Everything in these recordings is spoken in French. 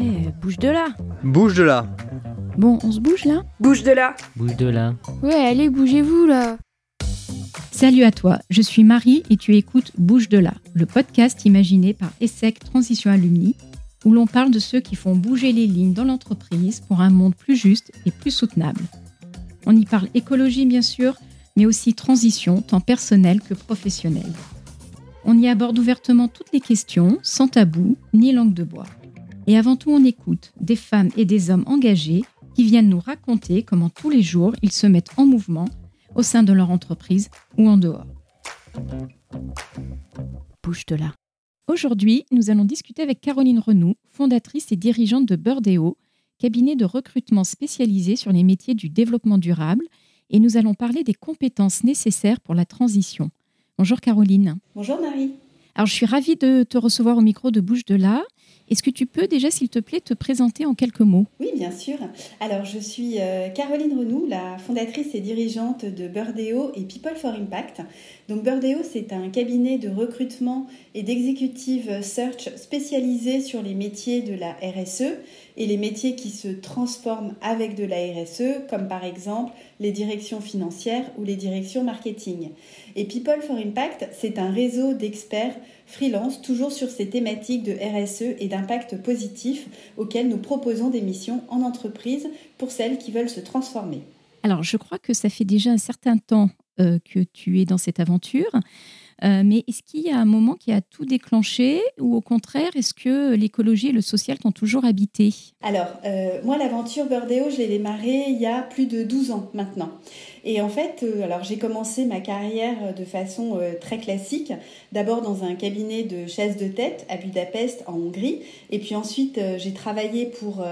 Eh, bouge de là Bouge de là Bon, on se bouge là Bouge de là Bouge de là. Ouais, allez, bougez-vous là Salut à toi, je suis Marie et tu écoutes Bouge de là, le podcast imaginé par ESSEC Transition Alumni, où l'on parle de ceux qui font bouger les lignes dans l'entreprise pour un monde plus juste et plus soutenable. On y parle écologie bien sûr, mais aussi transition, tant personnelle que professionnelle. On y aborde ouvertement toutes les questions, sans tabou ni langue de bois. Et avant tout, on écoute des femmes et des hommes engagés qui viennent nous raconter comment tous les jours ils se mettent en mouvement au sein de leur entreprise ou en dehors. Bouge de là. Aujourd'hui, nous allons discuter avec Caroline Renoux, fondatrice et dirigeante de Burdeo, cabinet de recrutement spécialisé sur les métiers du développement durable, et nous allons parler des compétences nécessaires pour la transition. Bonjour Caroline. Bonjour Marie. Alors je suis ravie de te recevoir au micro de Bouge de là. Est-ce que tu peux déjà, s'il te plaît, te présenter en quelques mots? Oui, bien sûr. Alors, je suis euh, Caroline Renoux, la fondatrice et dirigeante de Burdeo et People for Impact. Donc, Burdeo, c'est un cabinet de recrutement et d'executive search spécialisé sur les métiers de la RSE et les métiers qui se transforment avec de la RSE, comme par exemple les directions financières ou les directions marketing. Et People for Impact, c'est un réseau d'experts freelance, toujours sur ces thématiques de RSE et d'impact positif auxquelles nous proposons des missions en entreprise pour celles qui veulent se transformer. Alors, je crois que ça fait déjà un certain temps que tu es dans cette aventure. Euh, mais est-ce qu'il y a un moment qui a tout déclenché ou au contraire, est-ce que l'écologie et le social t'ont toujours habité? Alors, euh, moi, l'aventure Burdeo, je l'ai démarrée il y a plus de 12 ans maintenant. Et en fait, euh, alors j'ai commencé ma carrière de façon très classique, d'abord dans un cabinet de chasse de tête à Budapest en Hongrie, et puis ensuite j'ai travaillé pour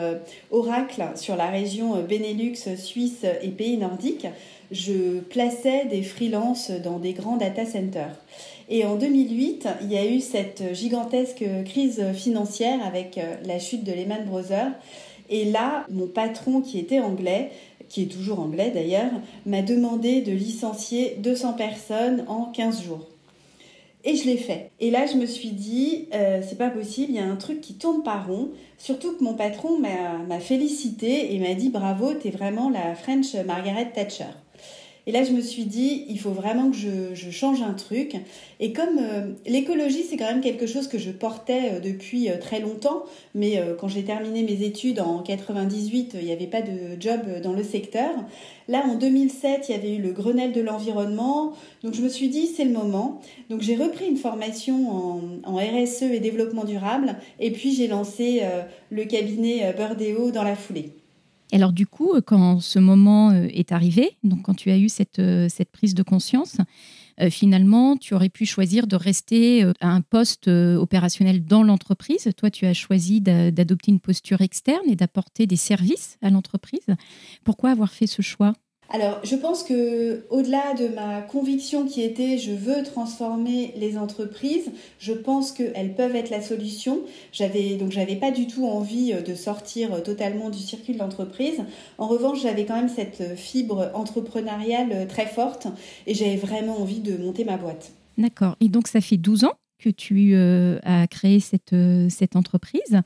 Oracle sur la région Benelux, Suisse et pays nordiques je plaçais des freelances dans des grands data centers. Et en 2008, il y a eu cette gigantesque crise financière avec euh, la chute de Lehman Brothers. Et là, mon patron qui était anglais, qui est toujours anglais d'ailleurs, m'a demandé de licencier 200 personnes en 15 jours. Et je l'ai fait. Et là, je me suis dit, euh, c'est pas possible, il y a un truc qui tourne pas rond. Surtout que mon patron m'a félicité et m'a dit bravo, t'es vraiment la French Margaret Thatcher. Et là, je me suis dit, il faut vraiment que je, change un truc. Et comme euh, l'écologie, c'est quand même quelque chose que je portais euh, depuis euh, très longtemps, mais quand j'ai terminé mes études en 98, il n'y avait pas de job dans le secteur. Là, en 2007, il y avait eu le Grenelle de l'environnement. Donc, je me suis dit, c'est le moment. Donc, j'ai repris une formation en, RSE et développement durable. Et puis, j'ai lancé le cabinet Burdeo dans la foulée. Alors du coup, euh, quand ce moment euh, est arrivé, donc quand tu as eu cette, euh, cette prise de conscience, finalement, tu aurais pu choisir de rester à un poste opérationnel dans l'entreprise. Toi, tu as choisi d'adopter une posture externe et d'apporter des services à l'entreprise. Pourquoi avoir fait ce choix? Alors, je pense que au-delà de ma conviction qui était je veux transformer les entreprises, je pense qu'elles peuvent être la solution. J'avais donc j'avais pas du tout envie euh, de sortir euh, totalement du circuit de l'entreprise. En revanche, j'avais quand même cette fibre entrepreneuriale euh, très forte et j'avais vraiment envie de monter ma boîte. D'accord. Et donc ça fait 12 ans que tu as créé cette, cette entreprise.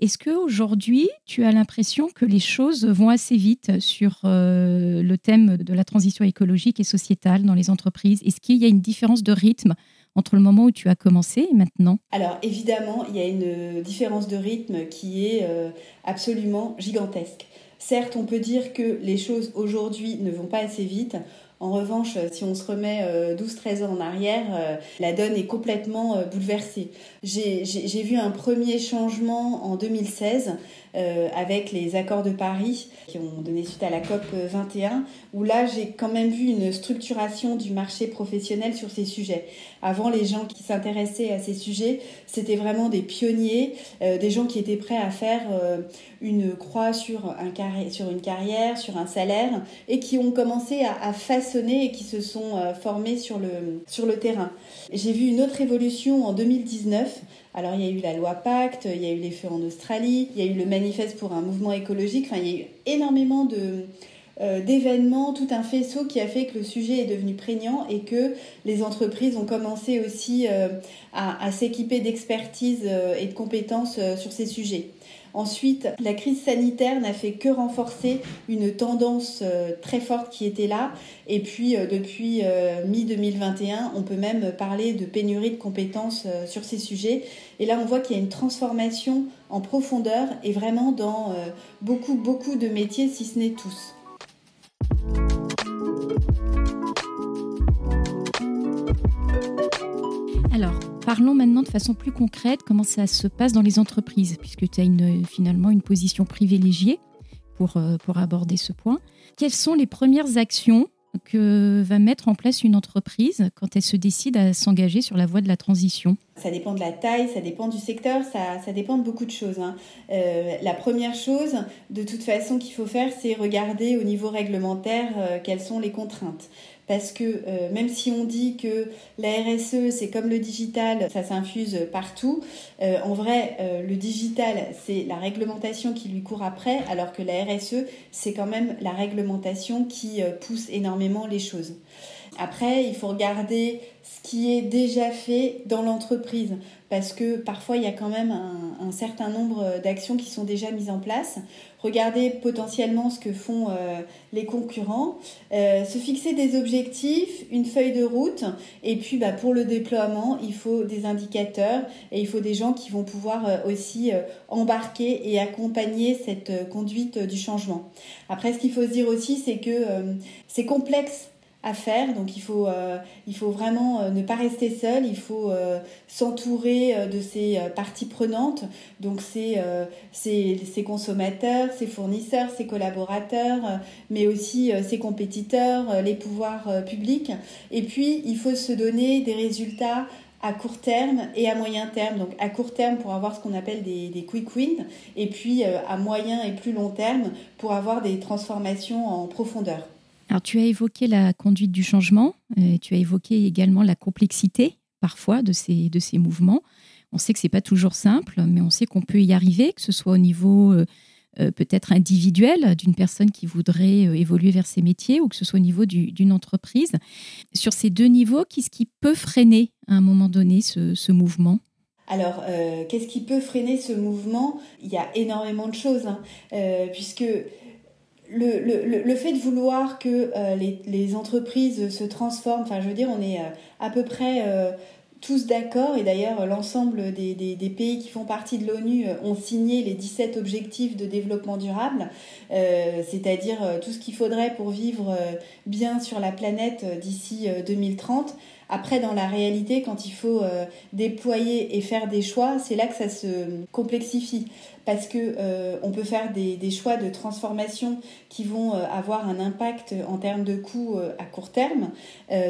Est-ce qu'aujourd'hui, tu as l'impression que les choses vont assez vite sur euh, le thème de la transition écologique et sociétale dans les entreprises? Est-ce qu'il y a une différence de rythme entre le moment où tu as commencé et maintenant? Alors évidemment, il y a une différence de rythme qui est euh, absolument gigantesque. Certes, on peut dire que les choses aujourd'hui ne vont pas assez vite. En revanche, si on se remet 12-13 euh, ans en arrière, euh, la donne est complètement euh, bouleversée. J'ai vu un premier changement en 2016 avec les accords de Paris qui ont donné suite à la COP 21, où là j'ai quand même vu une structuration du marché professionnel sur ces sujets. Avant, les gens qui s'intéressaient à ces sujets, c'était vraiment des pionniers, des gens qui étaient prêts à faire une croix sur, un sur une carrière, sur un salaire, et qui ont commencé à, à et qui se sont euh, formés sur le, sur le terrain. J'ai vu une autre évolution en 2019. Alors il y a eu la loi Pacte, il y a eu les feux en Australie, il y a eu le manifeste pour un mouvement écologique, enfin il y a eu énormément de, d'événements, tout un faisceau qui a fait que le sujet est devenu prégnant et que les entreprises ont commencé aussi à s'équiper d'expertise et de compétences sur ces sujets. Ensuite, la crise sanitaire n'a fait que renforcer une tendance euh, très forte qui était là. Et puis, euh, depuis euh, mi-2021, on peut même parler de pénurie de compétences sur ces sujets. Et là, on voit qu'il y a une transformation en profondeur et vraiment dans beaucoup, beaucoup de métiers, si ce n'est tous. Alors, Parlons maintenant de façon plus concrète comment ça se passe dans les entreprises, puisque tu as finalement une position privilégiée pour, euh, pour aborder ce point. Quelles sont les premières actions que va mettre en place une entreprise quand elle se décide à s'engager sur la voie de la transition? Ça dépend de la taille, ça dépend du secteur, ça, ça dépend de beaucoup de choses. Hein. Euh, la première chose, de toute façon, qu'il faut faire, c'est regarder au niveau réglementaire euh, quelles sont les contraintes parce que euh, même si on dit que la RSE c'est comme le digital, ça s'infuse partout, euh, en vrai euh, le digital c'est la réglementation qui lui court après, alors que la RSE c'est quand même la réglementation qui pousse énormément les choses. Après, il faut regarder ce qui est déjà fait dans l'entreprise. Parce que parfois il y a quand même un, certain nombre d'actions qui sont déjà mises en place. Regarder potentiellement ce que font euh, les concurrents, euh, se fixer des objectifs, une feuille de route, et puis bah, pour le déploiement, il faut des indicateurs. Et il faut des gens qui vont pouvoir euh, aussi embarquer et accompagner cette conduite du changement. Après, ce qu'il faut se dire aussi, c'est que c'est complexe à faire. Donc il faut, euh, il faut vraiment euh, ne pas rester seul, il faut euh, s'entourer de ces parties prenantes. Donc c'est ses consommateurs, ses fournisseurs, ses collaborateurs, mais aussi ses compétiteurs, les pouvoirs publics. Et puis il faut se donner des résultats à court terme et à moyen terme. Donc à court terme pour avoir ce qu'on appelle des, des, quick wins et puis à moyen et plus long terme pour avoir des transformations en profondeur. Alors, tu as évoqué la conduite du changement, euh, tu as évoqué également la complexité parfois de ces, de ces mouvements. On sait que ce n'est pas toujours simple, mais on sait qu'on peut y arriver, que ce soit au niveau euh, euh, peut-être individuel d'une personne qui voudrait évoluer vers ces métiers ou que ce soit au niveau d'une entreprise. Sur ces deux niveaux, qu'est-ce qui peut freiner à un moment donné ce, mouvement? Alors, qu'est-ce qui peut freiner ce mouvement? Il y a énormément de choses, hein. puisque le, le, fait de vouloir que euh, les, entreprises se transforment, enfin je veux dire, on est euh, à peu près euh, tous d'accord, et d'ailleurs l'ensemble des, pays qui font partie de l'ONU ont signé les 17 objectifs de développement durable, c'est-à-dire tout ce qu'il faudrait pour vivre bien sur la planète d'ici 2030. Après, dans la réalité, quand il faut euh, déployer et faire des choix, c'est là que ça se complexifie. Parce que euh, on peut faire des, choix de transformation qui vont euh, avoir un impact en termes de coûts à court terme.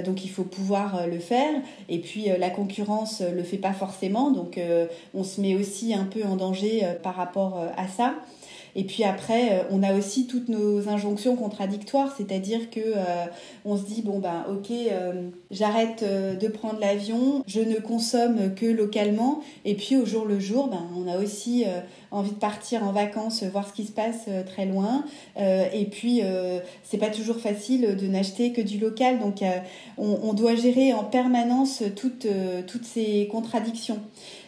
donc il faut pouvoir le faire. Et puis la concurrence le fait pas forcément. Donc on se met aussi un peu en danger par rapport à ça. Et puis après, euh, on a aussi toutes nos injonctions contradictoires, c'est-à-dire que euh, on se dit bon ben ok, euh, j'arrête de prendre l'avion, je ne consomme que localement, et puis au jour le jour, ben on a aussi envie de partir en vacances, voir ce qui se passe très loin. et puis, c'est pas toujours facile de n'acheter que du local. Donc, on, on, doit gérer en permanence toutes, toutes ces contradictions.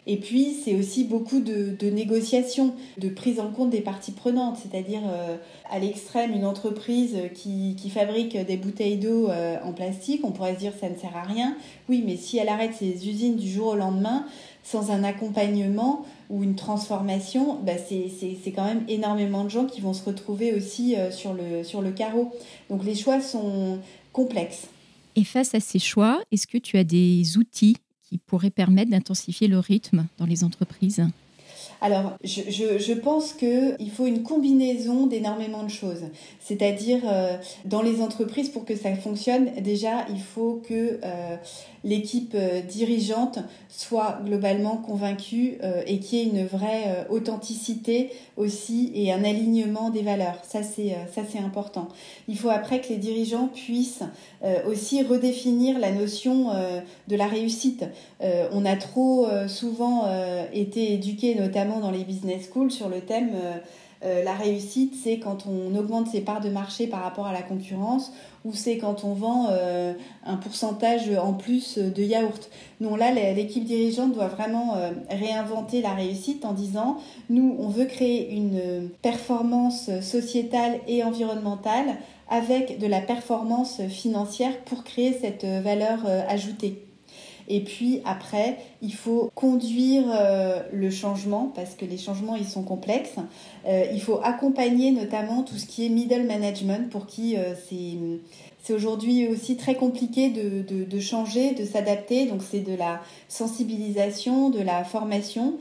Et puis, c'est aussi beaucoup de, de, négociations, de prise en compte des parties prenantes, c'est-à-dire euh, à l'extrême une entreprise qui, qui, fabrique des bouteilles d'eau euh, en plastique, on pourrait se dire ça ne sert à rien. Oui, mais si elle arrête ses usines du jour au lendemain, sans un accompagnement ou une transformation, bah c'est quand même énormément de gens qui vont se retrouver aussi euh, sur, le, sur le carreau. Donc les choix sont complexes. Et face à ces choix, est-ce que tu as des outils qui pourrait permettre d'intensifier le rythme dans les entreprises? Alors, je, pense qu'il faut une combinaison d'énormément de choses. C'est-à-dire, euh, dans les entreprises, pour que ça fonctionne, déjà, il faut que euh, l'équipe euh, dirigeante soit globalement convaincue et qu'il y ait une vraie authenticité aussi et un alignement des valeurs. Ça c'est important. Il faut après que les dirigeants puissent aussi redéfinir la notion de la réussite. on a trop souvent été éduqués, notamment dans les business schools, sur le thème euh, la réussite, c'est quand on augmente ses parts de marché par rapport à la concurrence ou c'est quand on vend euh, un pourcentage en plus de yaourt. Non, là, l'équipe dirigeante doit vraiment euh, réinventer la réussite en disant, nous, on veut créer une performance sociétale et environnementale avec de la performance financière pour créer cette valeur ajoutée. Et puis après, il faut conduire euh, le changement parce que les changements, ils sont complexes. Euh, il faut accompagner notamment tout ce qui est middle management pour qui euh, c'est aujourd'hui aussi très compliqué de, de changer, de s'adapter. Donc c'est de la sensibilisation, de la formation.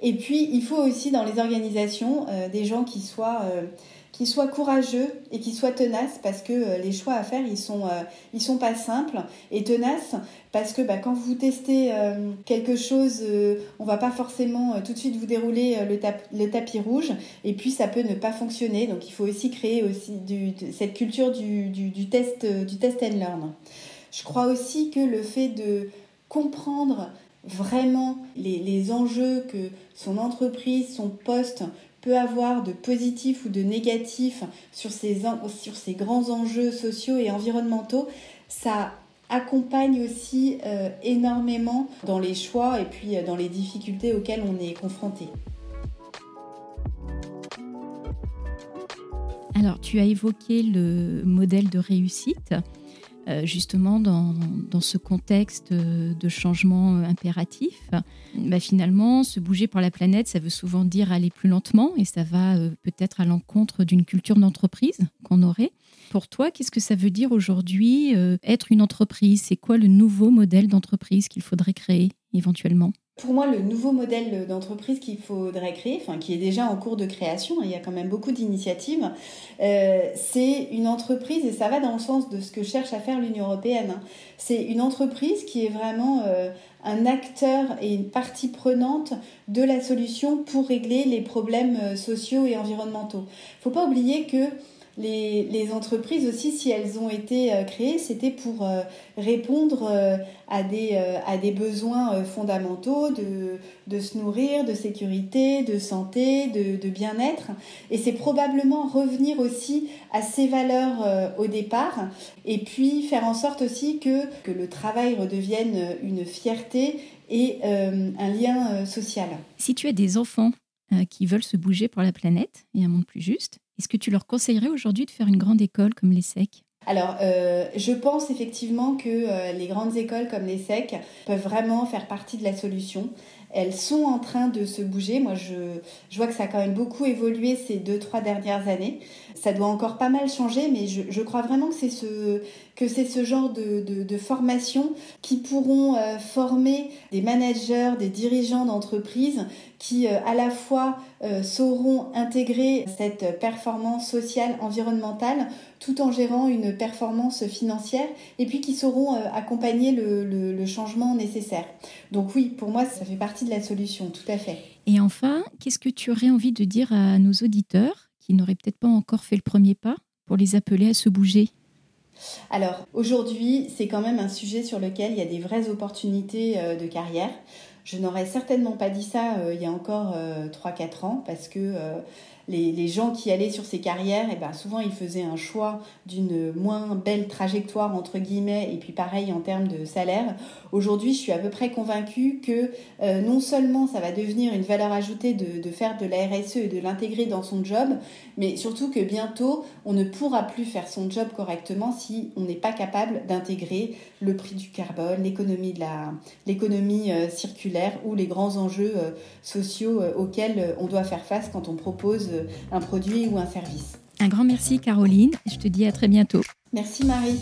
Et puis il faut aussi dans les organisations des gens qui soient qui soient courageux et qui soient tenaces parce que euh, les choix à faire ils sont euh, sont pas simples. Et tenaces parce que bah, quand vous testez euh, quelque chose on va pas forcément tout de suite vous dérouler le, tapis rouge. Et puis ça peut ne pas fonctionner. Donc il faut aussi créer aussi cette culture du, test du test and learn. Je crois aussi que le fait de comprendre vraiment les enjeux que son entreprise, son poste peut avoir de positif ou de négatif sur ces, sur ces grands enjeux sociaux et environnementaux, ça accompagne aussi euh, énormément dans les choix et puis euh, dans les difficultés auxquelles on est confronté. Alors, tu as évoqué le modèle de réussite. Euh, justement dans, ce contexte de changement impératif. Bah, finalement, se bouger pour la planète, ça veut souvent dire aller plus lentement et ça va euh, peut-être à l'encontre d'une culture d'entreprise qu'on aurait. Pour toi, qu'est-ce que ça veut dire aujourd'hui euh, être une entreprise? C'est quoi le nouveau modèle d'entreprise qu'il faudrait créer éventuellement? Pour moi, le nouveau modèle d'entreprise qu'il faudrait créer, enfin qui est déjà en cours de création, hein, il y a quand même beaucoup d'initiatives, euh, c'est une entreprise, et ça va dans le sens de ce que cherche à faire l'Union européenne, hein. c'est une entreprise qui est vraiment euh, un acteur et une partie prenante de la solution pour régler les problèmes euh, sociaux et environnementaux. Il ne faut pas oublier que les, entreprises aussi, si elles ont été euh, créées, c'était pour euh, répondre euh, à, des, besoins fondamentaux de, se nourrir, de sécurité, de santé, de, bien-être. Et c'est probablement revenir aussi à ces valeurs au départ et puis faire en sorte aussi que le travail redevienne une fierté et un lien social. Si tu as des enfants qui veulent se bouger pour la planète et un monde plus juste, est-ce que tu leur conseillerais aujourd'hui de faire une grande école comme l'ESSEC alors, euh, je pense effectivement que euh, les grandes écoles comme l'ESSEC peuvent vraiment faire partie de la solution. Elles sont en train de se bouger. Moi, je, je vois que ça a quand même beaucoup évolué ces deux, trois dernières années. Ça doit encore pas mal changer, mais je, je crois vraiment que c'est ce, que c'est ce genre de, de, formation qui pourront euh, former des managers, des dirigeants d'entreprises qui euh, à la fois euh, sauront intégrer cette performance sociale, environnementale, tout en gérant une performance financière, et puis qui sauront accompagner le, le, le changement nécessaire. Donc oui, pour moi, ça fait partie de la solution, tout à fait. Et enfin, qu'est-ce que tu aurais envie de dire à nos auditeurs qui n'auraient peut-être pas encore fait le premier pas pour les appeler à se bouger? Alors aujourd'hui, c'est quand même un sujet sur lequel il y a des vraies opportunités euh, de carrière. Je n'aurais certainement pas dit ça euh, il y a encore 3-4 euh, ans parce que les, gens qui allaient sur ces carrières, et eh ben souvent ils faisaient un choix d'une moins belle trajectoire entre guillemets et puis pareil en termes de salaire. Aujourd'hui, je suis à peu près convaincue que euh, non seulement ça va devenir une valeur ajoutée de, faire de la RSE et de l'intégrer dans son job, mais surtout que bientôt on ne pourra plus faire son job correctement si on n'est pas capable d'intégrer le prix du carbone, l'économie de la l'économie euh, circulaire ou les grands enjeux euh, sociaux auxquels on doit faire face quand on propose un produit ou un service. Un grand merci Caroline, je te dis à très bientôt. Merci Marie.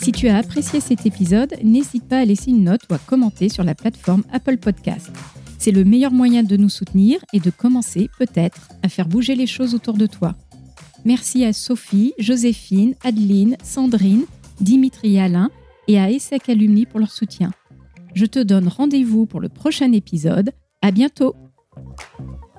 Si tu as apprécié cet épisode, n'hésite pas à laisser une note ou à commenter sur la plateforme Apple Podcast. C'est le meilleur moyen de nous soutenir et de commencer peut-être à faire bouger les choses autour de toi. Merci à Sophie, Joséphine, Adeline, Sandrine, Dimitri et Alain et à ESSEC Alumni pour leur soutien. Je te donne rendez-vous pour le prochain épisode. À bientôt! Thank you.